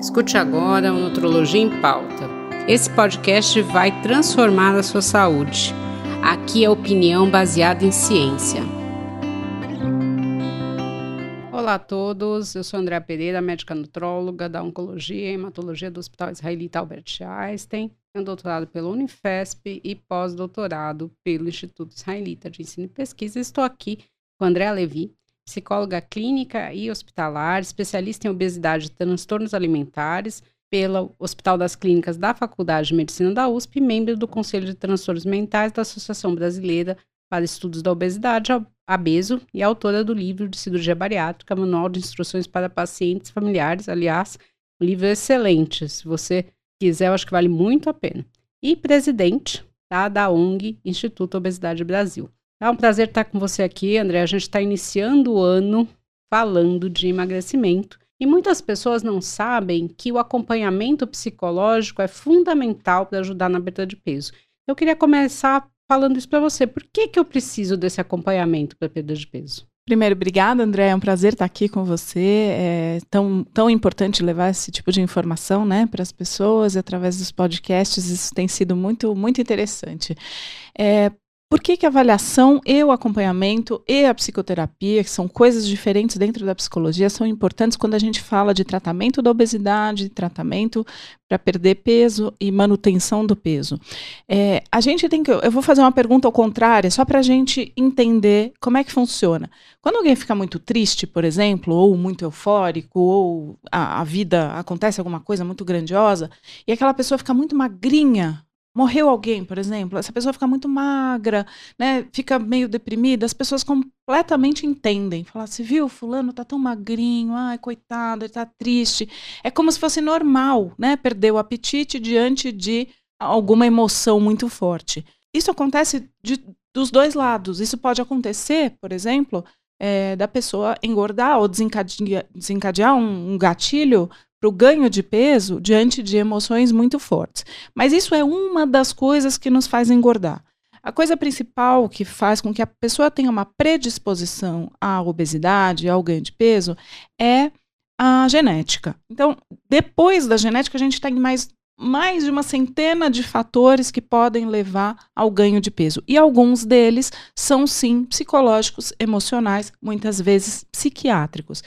Escute agora o Nutrologia em Pauta. Esse podcast vai transformar a sua saúde. Aqui é opinião baseada em ciência. Olá a todos, eu sou Andréa Pereira, médica nutróloga da Oncologia e Hematologia do Hospital Israelita Albert Einstein. Tenho doutorado pela Unifesp e pós-doutorado pelo Instituto Israelita de Ensino e Pesquisa. Estou aqui com Andréa Levi, psicóloga clínica e hospitalar, especialista em obesidade e transtornos alimentares pelo Hospital das Clínicas da Faculdade de Medicina da USP, membro do Conselho de Transtornos Mentais da Associação Brasileira para Estudos da Obesidade, ABESO, e autora do livro de cirurgia bariátrica, Manual de Instruções para Pacientes Familiares. Aliás, um livro excelente. Se você quiser, eu acho que vale muito a pena. E presidente tá, da ONG Instituto Obesidade Brasil. É um prazer estar com você aqui, André. A gente está iniciando o ano falando de emagrecimento. E muitas pessoas não sabem que o acompanhamento psicológico é fundamental para ajudar na perda de peso. Eu queria começar falando isso para você. Por que, que eu preciso desse acompanhamento para perda de peso? Primeiro, obrigada, André. É um prazer estar aqui com você. É tão, tão importante levar esse tipo de informação né, para as pessoas através dos podcasts. Isso tem sido muito, muito interessante. É, por que, que a avaliação e o acompanhamento e a psicoterapia, que são coisas diferentes dentro da psicologia, são importantes quando a gente fala de tratamento da obesidade, tratamento para perder peso e manutenção do peso? É, a gente tem que. Eu vou fazer uma pergunta ao contrário, só para a gente entender como é que funciona. Quando alguém fica muito triste, por exemplo, ou muito eufórico, ou a, a vida acontece alguma coisa muito grandiosa, e aquela pessoa fica muito magrinha morreu alguém, por exemplo, essa pessoa fica muito magra, né? Fica meio deprimida, as pessoas completamente entendem. Falar, se viu, fulano tá tão magrinho, ai, coitado, ele tá triste. É como se fosse normal, né? Perder o apetite diante de alguma emoção muito forte. Isso acontece de, dos dois lados. Isso pode acontecer, por exemplo, é, da pessoa engordar ou desencadear, desencadear um, um gatilho para o ganho de peso diante de emoções muito fortes. Mas isso é uma das coisas que nos faz engordar. A coisa principal que faz com que a pessoa tenha uma predisposição à obesidade, ao ganho de peso, é a genética. Então, depois da genética, a gente tem mais, mais de uma centena de fatores que podem levar ao ganho de peso. E alguns deles são, sim, psicológicos, emocionais, muitas vezes psiquiátricos.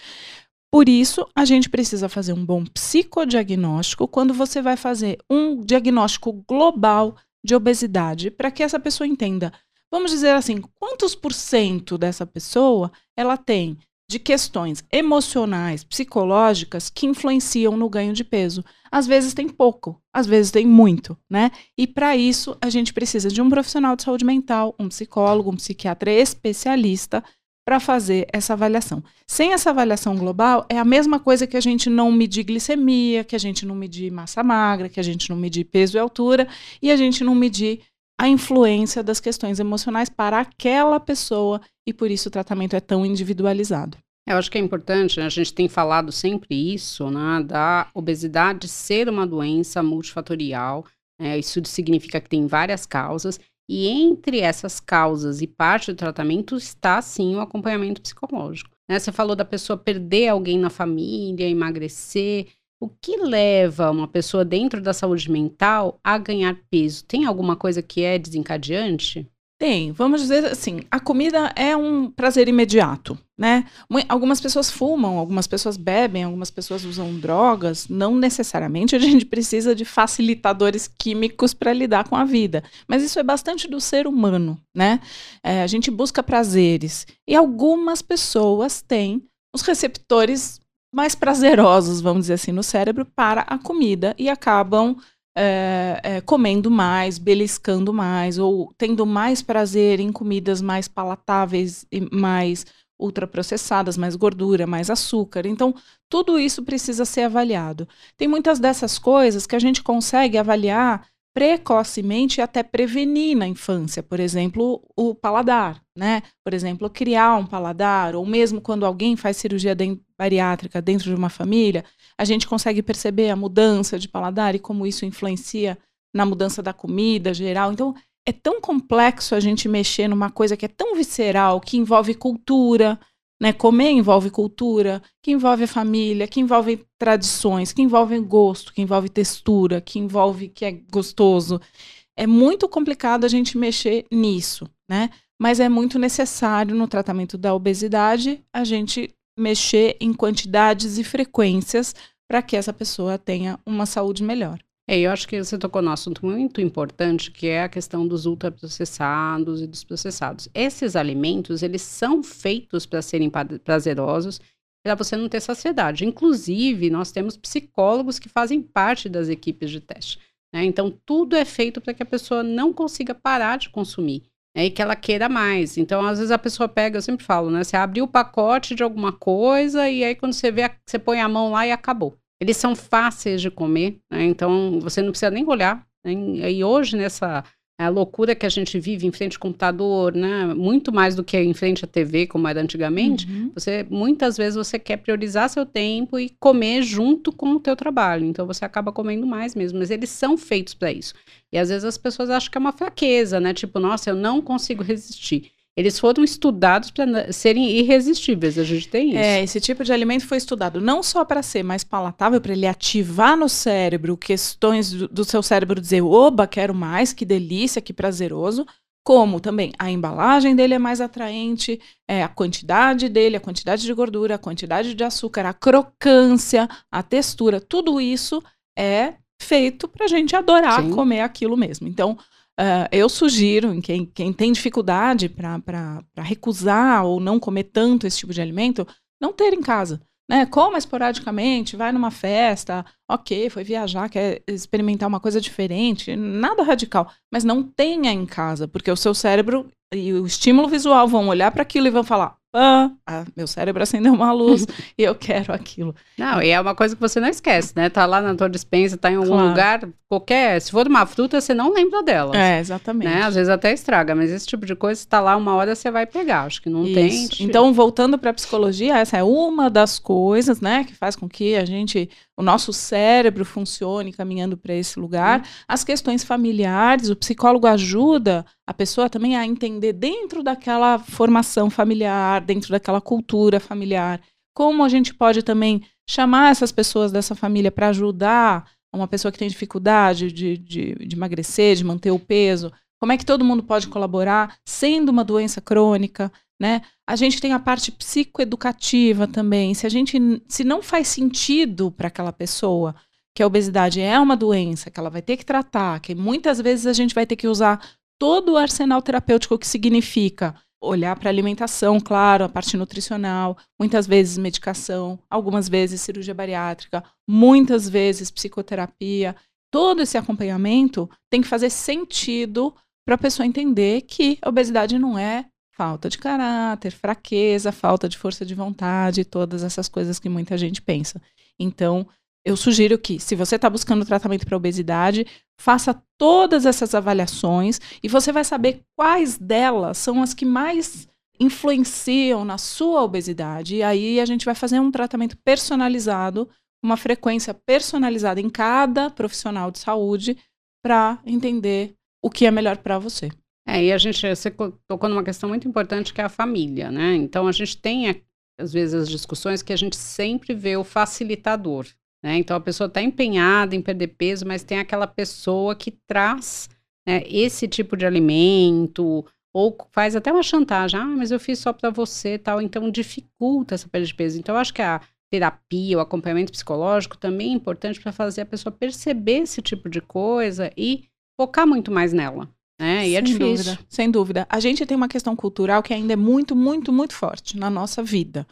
Por isso, a gente precisa fazer um bom psicodiagnóstico quando você vai fazer um diagnóstico global de obesidade, para que essa pessoa entenda, vamos dizer assim, quantos por cento dessa pessoa ela tem de questões emocionais, psicológicas que influenciam no ganho de peso. Às vezes tem pouco, às vezes tem muito, né? E para isso a gente precisa de um profissional de saúde mental, um psicólogo, um psiquiatra especialista para fazer essa avaliação. Sem essa avaliação global, é a mesma coisa que a gente não medir glicemia, que a gente não medir massa magra, que a gente não medir peso e altura, e a gente não medir a influência das questões emocionais para aquela pessoa, e por isso o tratamento é tão individualizado. Eu acho que é importante, né? a gente tem falado sempre isso, né, da obesidade ser uma doença multifatorial. Né? Isso significa que tem várias causas e entre essas causas e parte do tratamento está sim o acompanhamento psicológico. Né? Você falou da pessoa perder alguém na família, emagrecer. O que leva uma pessoa dentro da saúde mental a ganhar peso? Tem alguma coisa que é desencadeante? Tem, vamos dizer assim, a comida é um prazer imediato, né? Algumas pessoas fumam, algumas pessoas bebem, algumas pessoas usam drogas. Não necessariamente a gente precisa de facilitadores químicos para lidar com a vida, mas isso é bastante do ser humano, né? É, a gente busca prazeres e algumas pessoas têm os receptores mais prazerosos, vamos dizer assim, no cérebro para a comida e acabam é, é, comendo mais, beliscando mais, ou tendo mais prazer em comidas mais palatáveis e mais ultraprocessadas, mais gordura, mais açúcar. Então, tudo isso precisa ser avaliado. Tem muitas dessas coisas que a gente consegue avaliar precocemente e até prevenir na infância, por exemplo, o paladar, né? Por exemplo, criar um paladar, ou mesmo quando alguém faz cirurgia bariátrica dentro de uma família, a gente consegue perceber a mudança de paladar e como isso influencia na mudança da comida geral. Então, é tão complexo a gente mexer numa coisa que é tão visceral, que envolve cultura, Né? Comer envolve cultura, que envolve família, que envolve tradições, que envolve gosto, que envolve textura, que envolve que é gostoso. É muito complicado a gente mexer nisso, né? Mas é muito necessário no tratamento da obesidade a gente mexer em quantidades e frequências para que essa pessoa tenha uma saúde melhor. É, eu acho que você tocou num assunto muito importante, que é a questão dos ultraprocessados e dos processados. Esses alimentos, eles são feitos para serem prazerosos, para você não ter saciedade. Inclusive, nós temos psicólogos que fazem parte das equipes de teste. Né? Então, tudo é feito para que a pessoa não consiga parar de consumir né? e que ela queira mais. Então, às vezes a pessoa pega, eu sempre falo, né? Você abriu o pacote de alguma coisa e aí quando você vê, você põe a mão lá e acabou. Eles são fáceis de comer, né? então você não precisa nem olhar. Né? E hoje, nessa loucura que a gente vive em frente ao computador, né? muito mais do que em frente à TV, como era antigamente, uhum. você muitas vezes você quer priorizar seu tempo e comer junto com o teu trabalho. Então você acaba comendo mais mesmo, mas eles são feitos para isso. E às vezes as pessoas acham que é uma fraqueza, né? Tipo, nossa, eu não consigo resistir. Eles foram estudados para serem irresistíveis, a gente tem isso. É, esse tipo de alimento foi estudado não só para ser mais palatável, para ele ativar no cérebro questões do, do, seu cérebro dizer, oba, quero mais, que delícia, que prazeroso, como também a embalagem dele é mais atraente, é, a quantidade dele, a quantidade de gordura, a quantidade de açúcar, a crocância, a textura, tudo isso é feito para a gente adorar Sim. comer aquilo mesmo. Então, Uh, eu sugiro, quem, quem tem dificuldade para recusar ou não comer tanto esse tipo de alimento, não ter em casa. Né? Coma esporadicamente, vai numa festa, ok, foi viajar, quer experimentar uma coisa diferente, nada radical, mas não tenha em casa, porque o seu cérebro e o estímulo visual vão olhar para aquilo e vão falar: ah, meu cérebro acendeu uma luz e eu quero aquilo. Não, e é uma coisa que você não esquece, né? Tá lá na tua dispensa, tá em algum claro. lugar, qualquer. Se for uma fruta, você não lembra dela. É, exatamente. Né? Às vezes até estraga, mas esse tipo de coisa, se tá lá uma hora, você vai pegar. Acho que não Isso. tem. Então, voltando para a psicologia, essa é uma das coisas, né, que faz com que a gente, o nosso cérebro funcione caminhando para esse lugar. As questões familiares, o psicólogo ajuda a pessoa também a entender dentro daquela formação familiar, dentro daquela cultura familiar, como a gente pode também chamar essas pessoas dessa família para ajudar uma pessoa que tem dificuldade de, de, de, emagrecer, de manter o peso, como é que todo mundo pode colaborar, sendo uma doença crônica, né? A gente tem a parte psicoeducativa também. Se a gente, se não faz sentido para aquela pessoa que a obesidade é uma doença, que ela vai ter que tratar, que muitas vezes a gente vai ter que usar todo o arsenal terapêutico que significa olhar para a alimentação, claro, a parte nutricional, muitas vezes medicação, algumas vezes cirurgia bariátrica, muitas vezes psicoterapia. Todo esse acompanhamento tem que fazer sentido para a pessoa entender que a obesidade não é falta de caráter, fraqueza, falta de força de vontade, todas essas coisas que muita gente pensa. Então, eu sugiro que, se você está buscando tratamento para obesidade, faça todas essas avaliações e você vai saber quais delas são as que mais influenciam na sua obesidade. E aí a gente vai fazer um tratamento personalizado, uma frequência personalizada em cada profissional de saúde para entender o que é melhor para você. É, e a gente você tocou numa questão muito importante que é a família, né? Então a gente tem às vezes as discussões que a gente sempre vê o facilitador. Né? Então a pessoa está empenhada em perder peso, mas tem aquela pessoa que traz né, esse tipo de alimento ou faz até uma chantagem, ah, mas eu fiz só para você, tal, então dificulta essa perda de peso. Então eu acho que a terapia, o acompanhamento psicológico também é importante para fazer a pessoa perceber esse tipo de coisa e focar muito mais nela. Né? E é sem difícil. Dúvida, sem dúvida. A gente tem uma questão cultural que ainda é muito, muito, muito forte na nossa vida.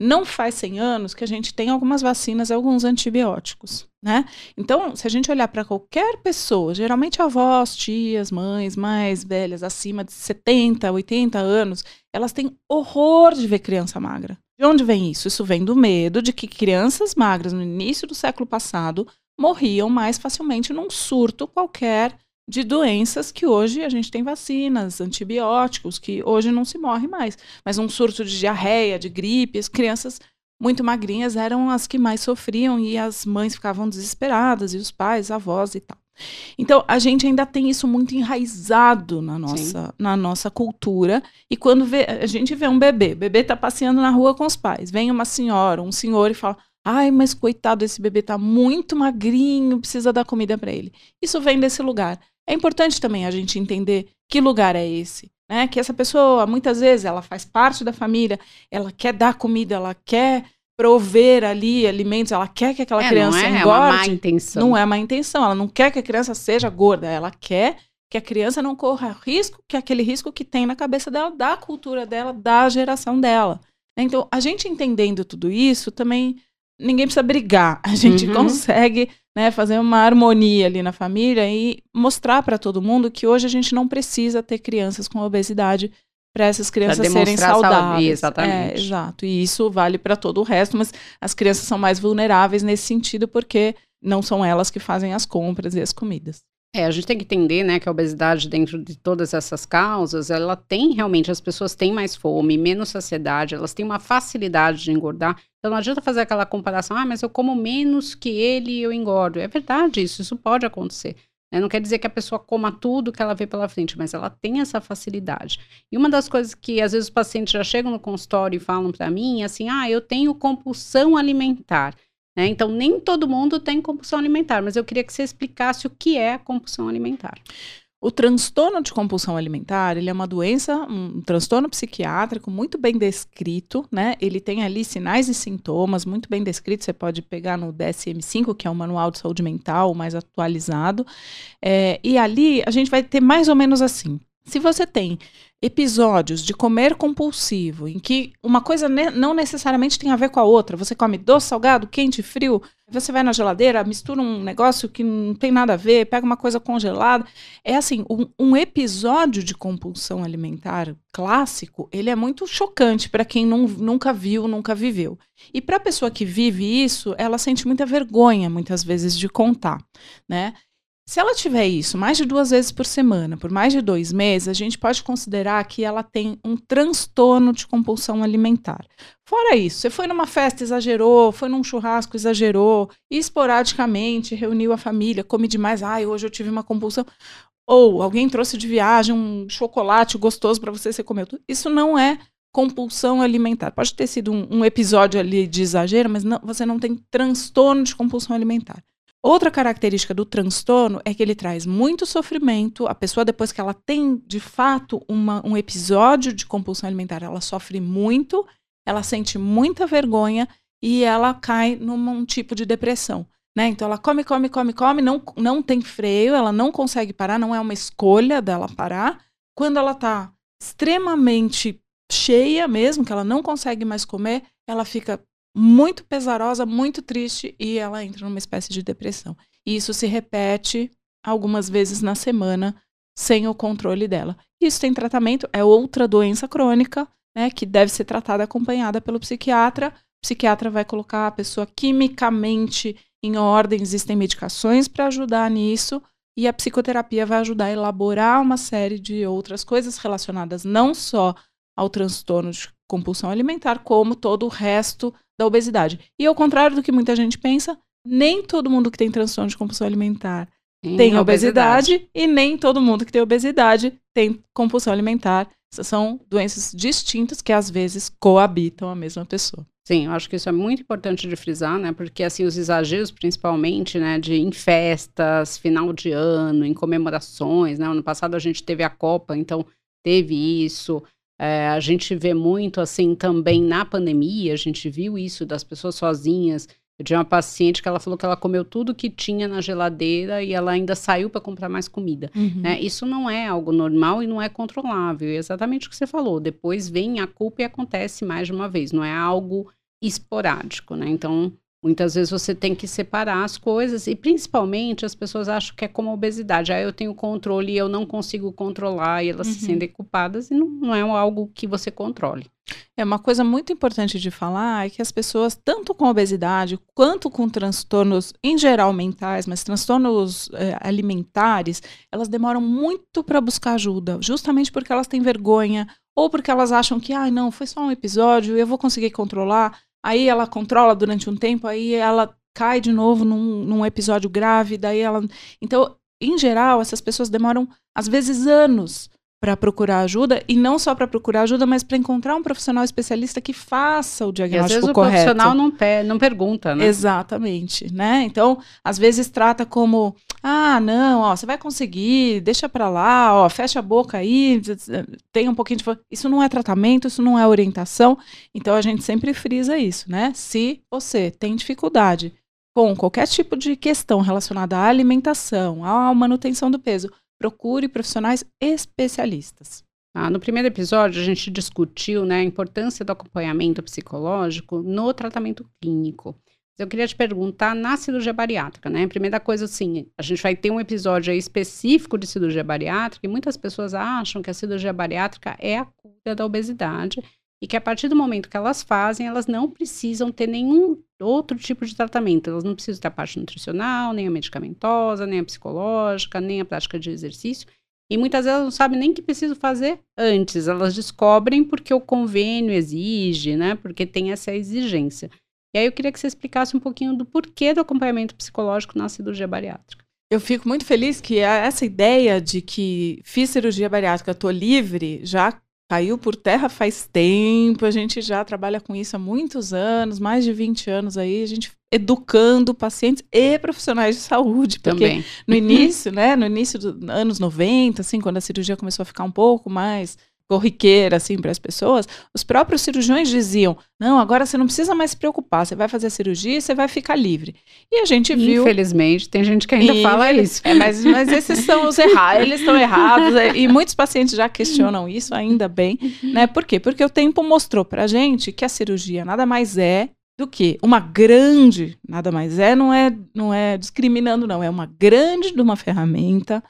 Não faz 100 anos que a gente tem algumas vacinas e alguns antibióticos, né? Então, se a gente olhar para qualquer pessoa, geralmente avós, tias, mães mais velhas, acima de 70, 80 anos, elas têm horror de ver criança magra. De onde vem isso? Isso vem do medo de que crianças magras no início do século passado morriam mais facilmente num surto qualquer de doenças que hoje a gente tem vacinas, antibióticos, que hoje não se morre mais. Mas um surto de diarreia, de gripe, as crianças muito magrinhas eram as que mais sofriam e as mães ficavam desesperadas, e os pais, avós e tal. Então, a gente ainda tem isso muito enraizado na nossa, na nossa cultura. E quando vê, a gente vê um bebê, o bebê está passeando na rua com os pais, vem uma senhora, um senhor e fala: Ai, mas coitado, esse bebê está muito magrinho, precisa dar comida para ele. Isso vem desse lugar. É importante também a gente entender que lugar é esse. Né? Que essa pessoa, muitas vezes, ela faz parte da família, ela quer dar comida, ela quer prover ali alimentos, ela quer que aquela É, criança não é, engorde. é uma má intenção. Não é má intenção, ela não quer que a criança seja gorda, ela quer que a criança não corra risco, que é aquele risco que tem na cabeça dela, da cultura dela, da geração dela. Então, a gente entendendo tudo isso, também ninguém precisa brigar. A gente Uhum. consegue né, fazer uma harmonia ali na família e mostrar para todo mundo que hoje a gente não precisa ter crianças com obesidade para essas crianças serem demonstrar saúde, saudáveis. exatamente. É, exato. E isso vale para todo o resto, mas as crianças são mais vulneráveis nesse sentido porque não são elas que fazem as compras e as comidas. É, a gente tem que entender, né, que a obesidade dentro de todas essas causas, ela tem realmente, as pessoas têm mais fome, menos saciedade, elas têm uma facilidade de engordar. Então não adianta fazer aquela comparação, ah, mas eu como menos que ele e eu engordo. É verdade isso, isso pode acontecer. né? Não quer dizer que a pessoa coma tudo que ela vê pela frente, mas ela tem essa facilidade. E uma das coisas que às vezes os pacientes já chegam no consultório e falam para mim, é assim, ah, eu tenho compulsão alimentar. Né? Então, nem todo mundo tem compulsão alimentar, mas eu queria que você explicasse o que é a compulsão alimentar. O transtorno de compulsão alimentar, ele é uma doença, um transtorno psiquiátrico muito bem descrito, né? Ele tem ali sinais e sintomas muito bem descritos. Você pode pegar no DSM-5, que é o Manual de Saúde Mental mais atualizado. É, e ali a gente vai ter mais ou menos assim. Se você tem episódios de comer compulsivo, em que uma coisa ne não necessariamente tem a ver com a outra, você come doce, salgado, quente, frio, você vai na geladeira, mistura um negócio que não tem nada a ver, pega uma coisa congelada. É assim, um, um episódio de compulsão alimentar clássico, ele é muito chocante para quem não, nunca viu, nunca viveu. E para a pessoa que vive isso, ela sente muita vergonha, muitas vezes, de contar, né? Se ela tiver isso mais de duas vezes por semana, por mais de dois meses, a gente pode considerar que ela tem um transtorno de compulsão alimentar. Fora isso, você foi numa festa, exagerou, foi num churrasco, exagerou, esporadicamente reuniu a família, come demais, ai, hoje eu tive uma compulsão. Ou alguém trouxe de viagem um chocolate gostoso para você, você comeu tudo. Isso não é compulsão alimentar. Pode ter sido um, um episódio ali de exagero, mas não, você não tem transtorno de compulsão alimentar. Outra característica do transtorno é que ele traz muito sofrimento. A pessoa, depois que ela tem de fato uma, um episódio de compulsão alimentar, ela sofre muito, ela sente muita vergonha e ela cai num um tipo de depressão. Né? Então ela come, come, come, come, não, não tem freio, ela não consegue parar, não é uma escolha dela parar. Quando ela está extremamente cheia mesmo, que ela não consegue mais comer, ela fica muito pesarosa, muito triste e ela entra numa espécie de depressão. E isso se repete algumas vezes na semana sem o controle dela. Isso tem tratamento, é outra doença crônica, né, que deve ser tratada acompanhada pelo psiquiatra. O psiquiatra vai colocar a pessoa quimicamente em ordem, existem medicações para ajudar nisso. E a psicoterapia vai ajudar a elaborar uma série de outras coisas relacionadas não só ao transtorno de compulsão alimentar, como todo o resto da obesidade. E ao contrário do que muita gente pensa, nem todo mundo que tem transtorno de compulsão alimentar Tem tem obesidade, e nem todo mundo que tem obesidade tem compulsão alimentar. São doenças distintas que às vezes coabitam a mesma pessoa. Sim, eu acho que isso é muito importante de frisar, né? Porque assim, os exageros, principalmente, né, de em festas, final de ano, em comemorações, né? Ano passado a gente teve a Copa, então teve isso. É, a gente vê muito assim também na pandemia, a gente viu isso das pessoas sozinhas. Eu tinha uma paciente que ela falou que ela comeu tudo que tinha na geladeira e ela ainda saiu para comprar mais comida. né? Isso não é algo normal e não é controlável. É exatamente o que você falou. Depois vem a culpa e acontece mais de uma vez. Não é algo esporádico, né? Então, muitas vezes você tem que separar as coisas e principalmente as pessoas acham que é como a obesidade. Ah, eu tenho controle e eu não consigo controlar e elas se Uhum. sentem culpadas e não, não é algo que você controle. É uma coisa muito importante de falar é que as pessoas, tanto com obesidade quanto com transtornos em geral mentais, mas transtornos eh, alimentares, elas demoram muito para buscar ajuda, justamente porque elas têm vergonha ou porque elas acham que, ah, não, foi só um episódio, eu vou conseguir controlar. Aí ela controla durante um tempo, aí ela cai de novo num, num episódio grave, daí ela. Então, em geral, essas pessoas demoram, às vezes, anos para procurar ajuda e não só para procurar ajuda, mas para encontrar um profissional especialista que faça o diagnóstico e às vezes correto. o profissional não, pe não pergunta, né? Exatamente, né? Então, às vezes trata como, ah, não, ó, você vai conseguir, deixa para lá, ó, fecha a boca aí, tem um pouquinho de isso não é tratamento, isso não é orientação. Então a gente sempre frisa isso, né? Se você tem dificuldade com qualquer tipo de questão relacionada à alimentação, à manutenção do peso, procure profissionais especialistas. Ah, no primeiro episódio, a gente discutiu né, a importância do acompanhamento psicológico no tratamento clínico. Eu queria te perguntar na cirurgia bariátrica, né? Primeira coisa, assim, a gente vai ter um episódio específico de cirurgia bariátrica e muitas pessoas acham que a cirurgia bariátrica é a cura da obesidade e que a partir do momento que elas fazem, elas não precisam ter nenhum outro tipo de tratamento. Elas não precisam ter a parte nutricional, nem a medicamentosa, nem a psicológica, nem a prática de exercício. E muitas vezes não sabem nem que precisam fazer antes. Elas descobrem porque o convênio exige, né? Porque tem essa exigência. E aí eu queria que você explicasse um pouquinho do porquê do acompanhamento psicológico na cirurgia bariátrica. Eu fico muito feliz que essa ideia de que fiz cirurgia bariátrica, estou livre, já caiu por terra faz tempo, a gente já trabalha com isso há muitos anos, mais de 20 anos aí, a gente educando pacientes e profissionais de saúde, porque Também. no início, né, no início dos anos 90, assim, quando a cirurgia começou a ficar um pouco mais corriqueira assim para as pessoas, os próprios cirurgiões diziam: "Não, agora você não precisa mais se preocupar, você vai fazer a cirurgia e você vai ficar livre". E a gente viu, infelizmente, tem gente que ainda e, fala isso. É, mas mas esses são os errados, eles estão errados é, e muitos pacientes já questionam isso, ainda bem, né? Por quê? Porque o tempo mostrou pra gente que a cirurgia nada mais é do que uma grande, nada mais é, não é, não é discriminando não, é uma grande de uma ferramenta,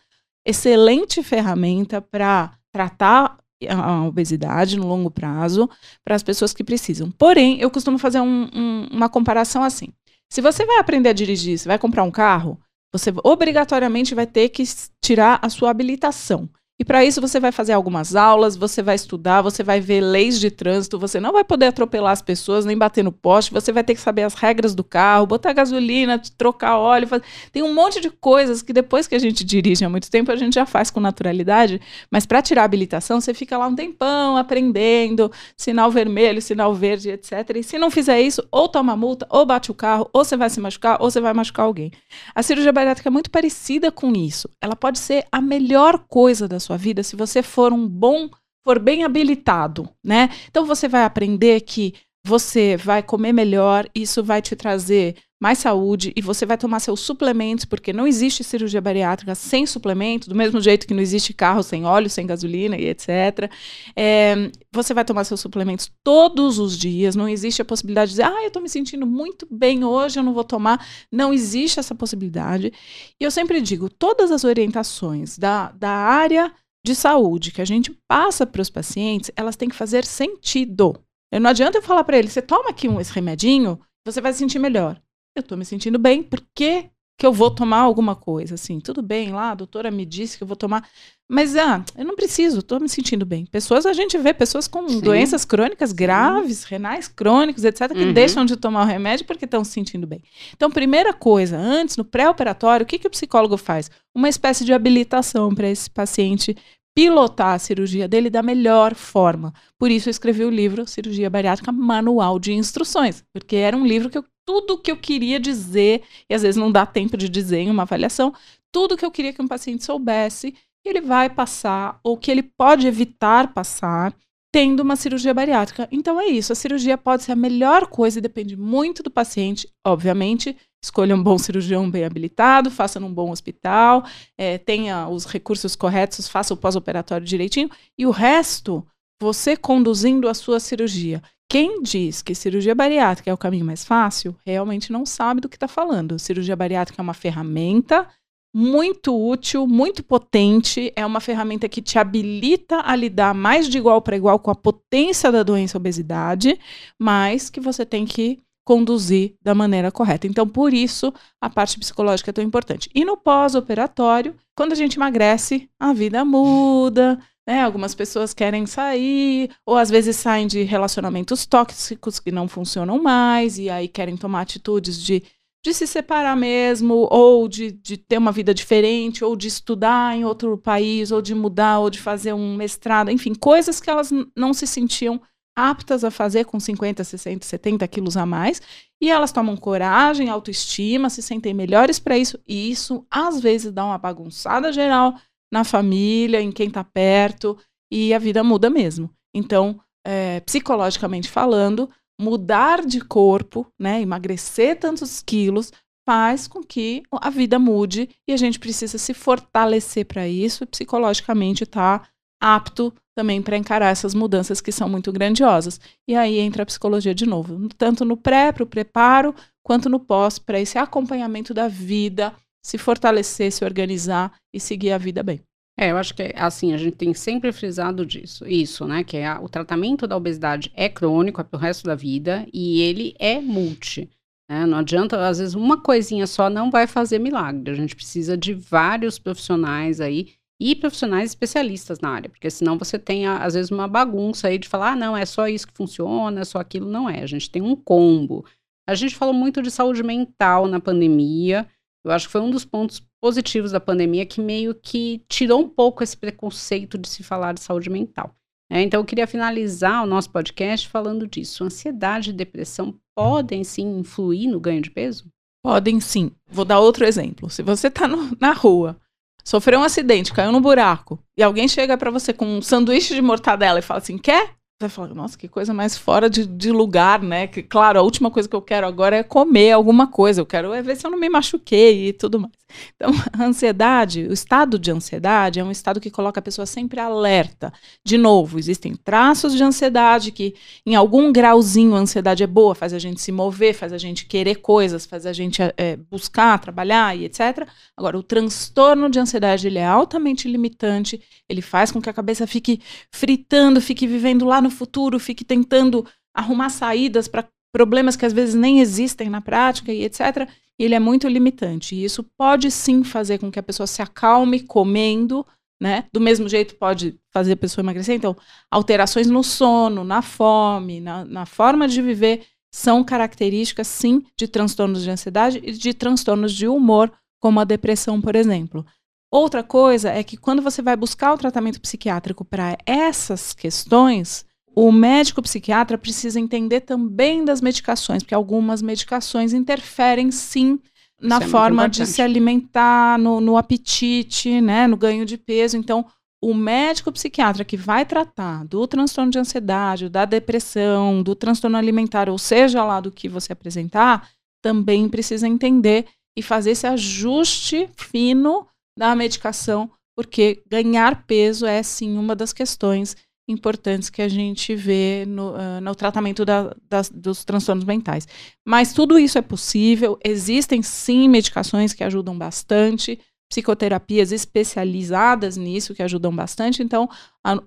excelente ferramenta para tratar a obesidade no longo prazo para as pessoas que precisam. Porém, eu costumo fazer um, um, uma comparação assim. Se você vai aprender a dirigir, você vai comprar um carro, você obrigatoriamente vai ter que tirar a sua habilitação. E para isso você vai fazer algumas aulas, você vai estudar, você vai ver leis de trânsito, você não vai poder atropelar as pessoas, nem bater no poste, você vai ter que saber as regras do carro, botar gasolina, trocar óleo, fazer... tem um monte de coisas que depois que a gente dirige há muito tempo a gente já faz com naturalidade, mas para tirar a habilitação você fica lá um tempão aprendendo, sinal vermelho, sinal verde, etc. E se não fizer isso, ou toma multa, ou bate o carro, ou você vai se machucar, ou você vai machucar alguém. A cirurgia bariátrica é muito parecida com isso. Ela pode ser a melhor coisa da sua sua vida se você for um bom, for bem habilitado, né? Então você vai aprender que você vai comer melhor, isso vai te trazer mais saúde e você vai tomar seus suplementos, porque não existe cirurgia bariátrica sem suplemento, do mesmo jeito que não existe carro sem óleo, sem gasolina e etc. É, você vai tomar seus suplementos todos os dias, não existe a possibilidade de dizer, ah, eu estou me sentindo muito bem hoje, eu não vou tomar. Não existe essa possibilidade. E eu sempre digo, todas as orientações da, da área de saúde que a gente passa para os pacientes, elas têm que fazer sentido. Eu não adianta eu falar para ele, você toma aqui um, esse remedinho, você vai se sentir melhor. Eu estou me sentindo bem, por que, que eu vou tomar alguma coisa? Assim, tudo bem, lá a doutora me disse que eu vou tomar, mas ah, eu não preciso, estou me sentindo bem. Pessoas, a gente vê pessoas com Sim. doenças crônicas graves, Sim. renais crônicos, etc., que uhum. deixam de tomar o remédio porque estão se sentindo bem. Então, primeira coisa, antes, no pré-operatório, o que, que o psicólogo faz? Uma espécie de habilitação para esse paciente pilotar a cirurgia dele da melhor forma. Por isso eu escrevi o livro Cirurgia Bariátrica Manual de Instruções, porque era um livro que eu, tudo que eu queria dizer, e às vezes não dá tempo de dizer em uma avaliação, tudo que eu queria que um paciente soubesse, ele vai passar ou que ele pode evitar passar tendo uma cirurgia bariátrica. Então é isso, a cirurgia pode ser a melhor coisa e depende muito do paciente, obviamente. Escolha um bom cirurgião bem habilitado, faça num bom hospital, é, tenha os recursos corretos, faça o pós-operatório direitinho e o resto você conduzindo a sua cirurgia. Quem diz que cirurgia bariátrica é o caminho mais fácil, realmente não sabe do que está falando. Cirurgia bariátrica é uma ferramenta muito útil, muito potente. É uma ferramenta que te habilita a lidar mais de igual para igual com a potência da doença obesidade, mas que você tem que conduzir da maneira correta. Então, por isso, a parte psicológica é tão importante. E no pós-operatório, quando a gente emagrece, a vida muda, né? Algumas pessoas querem sair, ou às vezes saem de relacionamentos tóxicos que não funcionam mais, e aí querem tomar atitudes de de se separar mesmo, ou de, de ter uma vida diferente, ou de estudar em outro país, ou de mudar, ou de fazer um mestrado, enfim, coisas que elas não se sentiam aptas a fazer com 50, 60, 70 quilos a mais, e elas tomam coragem, autoestima, se sentem melhores para isso, e isso às vezes dá uma bagunçada geral na família, em quem está perto, e a vida muda mesmo. Então, é, psicologicamente falando, mudar de corpo, né, emagrecer tantos quilos, faz com que a vida mude e a gente precisa se fortalecer para isso psicologicamente estar tá apto também para encarar essas mudanças que são muito grandiosas. E aí entra a psicologia de novo, tanto no pré, para o preparo, quanto no pós, para esse acompanhamento da vida, se fortalecer, se organizar e seguir a vida bem. É, eu acho que assim, a gente tem sempre frisado disso, isso, né? Que é a, o tratamento da obesidade é crônico, é pro resto da vida, e ele é multi. Né? Não adianta, às vezes, uma coisinha só não vai fazer milagre. A gente precisa de vários profissionais aí e profissionais especialistas na área, porque senão você tem, às vezes, uma bagunça aí de falar, ah, não, é só isso que funciona, é só aquilo. Não é. A gente tem um combo. A gente falou muito de saúde mental na pandemia. Eu acho que foi um dos pontos positivos da pandemia que meio que tirou um pouco esse preconceito de se falar de saúde mental. É, então, eu queria finalizar o nosso podcast falando disso. Ansiedade e depressão podem sim influir no ganho de peso? Podem sim. Vou dar outro exemplo. Se você está na rua, sofreu um acidente, caiu no buraco, e alguém chega para você com um sanduíche de mortadela e fala assim: quer? Vai falar, nossa, que coisa mais fora de, de, lugar, né? Que, claro, a última coisa que eu quero agora é comer alguma coisa. Eu quero é ver se eu não me machuquei e tudo mais. Então, a ansiedade, o estado de ansiedade é um estado que coloca a pessoa sempre alerta. De novo, existem traços de ansiedade que, em algum grauzinho, a ansiedade é boa, faz a gente se mover, faz a gente querer coisas, faz a gente é, buscar, trabalhar e etc. Agora, o transtorno de ansiedade ele é altamente limitante, ele faz com que a cabeça fique fritando, fique vivendo lá no futuro, fique tentando arrumar saídas para problemas que às vezes nem existem na prática e etc. Ele é muito limitante. E isso pode sim fazer com que a pessoa se acalme comendo, né? Do mesmo jeito pode fazer a pessoa emagrecer. Então, alterações no sono, na fome, na, na forma de viver são características, sim, de transtornos de ansiedade e de transtornos de humor, como a depressão, por exemplo. Outra coisa é que quando você vai buscar o tratamento psiquiátrico para essas questões, o médico psiquiatra precisa entender também das medicações, porque algumas medicações interferem sim na Isso é forma é de se alimentar, no, no apetite, né, no ganho de peso. Então, o médico psiquiatra que vai tratar do transtorno de ansiedade, da depressão, do transtorno alimentar, ou seja lá do que você apresentar, também precisa entender e fazer esse ajuste fino da medicação, porque ganhar peso é sim uma das questões importantes que a gente vê no, uh, no tratamento da, das, dos transtornos mentais. Mas tudo isso é possível, existem sim medicações que ajudam bastante, psicoterapias especializadas nisso que ajudam bastante. Então,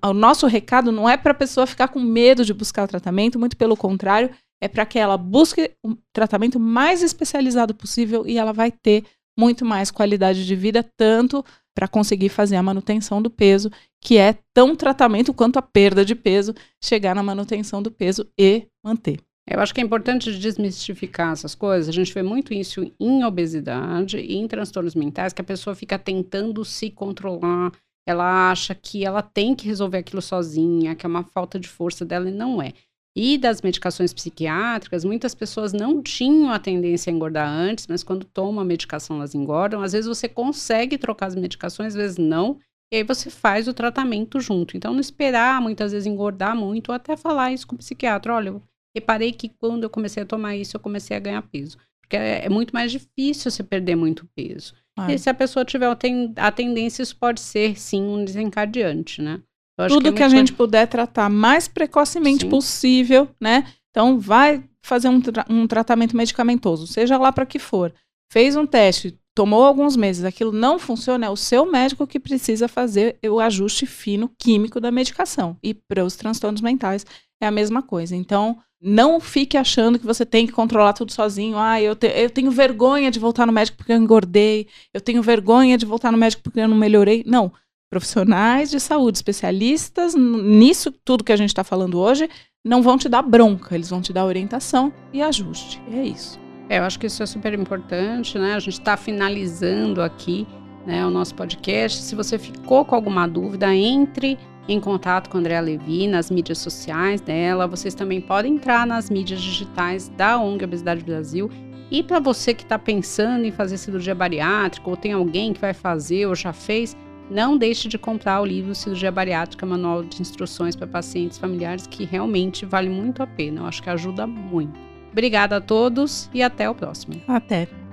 o nosso recado não é para a pessoa ficar com medo de buscar tratamento, muito pelo contrário, é para que ela busque o um tratamento mais especializado possível e ela vai ter muito mais qualidade de vida, tanto para conseguir fazer a manutenção do peso, que é tão tratamento quanto a perda de peso, chegar na manutenção do peso e manter. Eu acho que é importante desmistificar essas coisas. A gente vê muito isso em obesidade e em transtornos mentais, que a pessoa fica tentando se controlar, ela acha que ela tem que resolver aquilo sozinha, que é uma falta de força dela e não é. E das medicações psiquiátricas, muitas pessoas não tinham a tendência a engordar antes, mas quando tomam a medicação elas engordam. Às vezes você consegue trocar as medicações, às vezes não. E aí você faz o tratamento junto. Então, não esperar muitas vezes engordar muito, ou até falar isso com o psiquiatra. Olha, eu reparei que quando eu comecei a tomar isso, eu comecei a ganhar peso. Porque é, é muito mais difícil você perder muito peso. Ah. E se a pessoa tiver a tendência, isso pode ser, sim, um desencadeante, né? Tudo que, é que a gente puder tratar mais precocemente Sim. possível, né? Então, vai fazer um, tra um tratamento medicamentoso, seja lá para que for. Fez um teste, tomou alguns meses, aquilo não funciona, é o seu médico que precisa fazer o ajuste fino químico da medicação. E para os transtornos mentais é a mesma coisa. Então, não fique achando que você tem que controlar tudo sozinho. Ah, eu, te, eu tenho vergonha de voltar no médico porque eu engordei. Eu tenho vergonha de voltar no médico porque eu não melhorei. Não profissionais de saúde, especialistas nisso tudo que a gente está falando hoje, não vão te dar bronca, eles vão te dar orientação e ajuste. É isso. É, eu acho que isso é super importante, né? A gente está finalizando aqui né, o nosso podcast. Se você ficou com alguma dúvida, entre em contato com a Andrea Levi nas mídias sociais dela. Vocês também podem entrar nas mídias digitais da ONG Obesidade Brasil. E para você que está pensando em fazer cirurgia bariátrica, ou tem alguém que vai fazer ou já fez, não deixe de comprar o livro Cirurgia Bariátrica, Manual de Instruções para Pacientes Familiares, que realmente vale muito a pena. Eu acho que ajuda muito. Obrigada a todos e até o próximo. Até.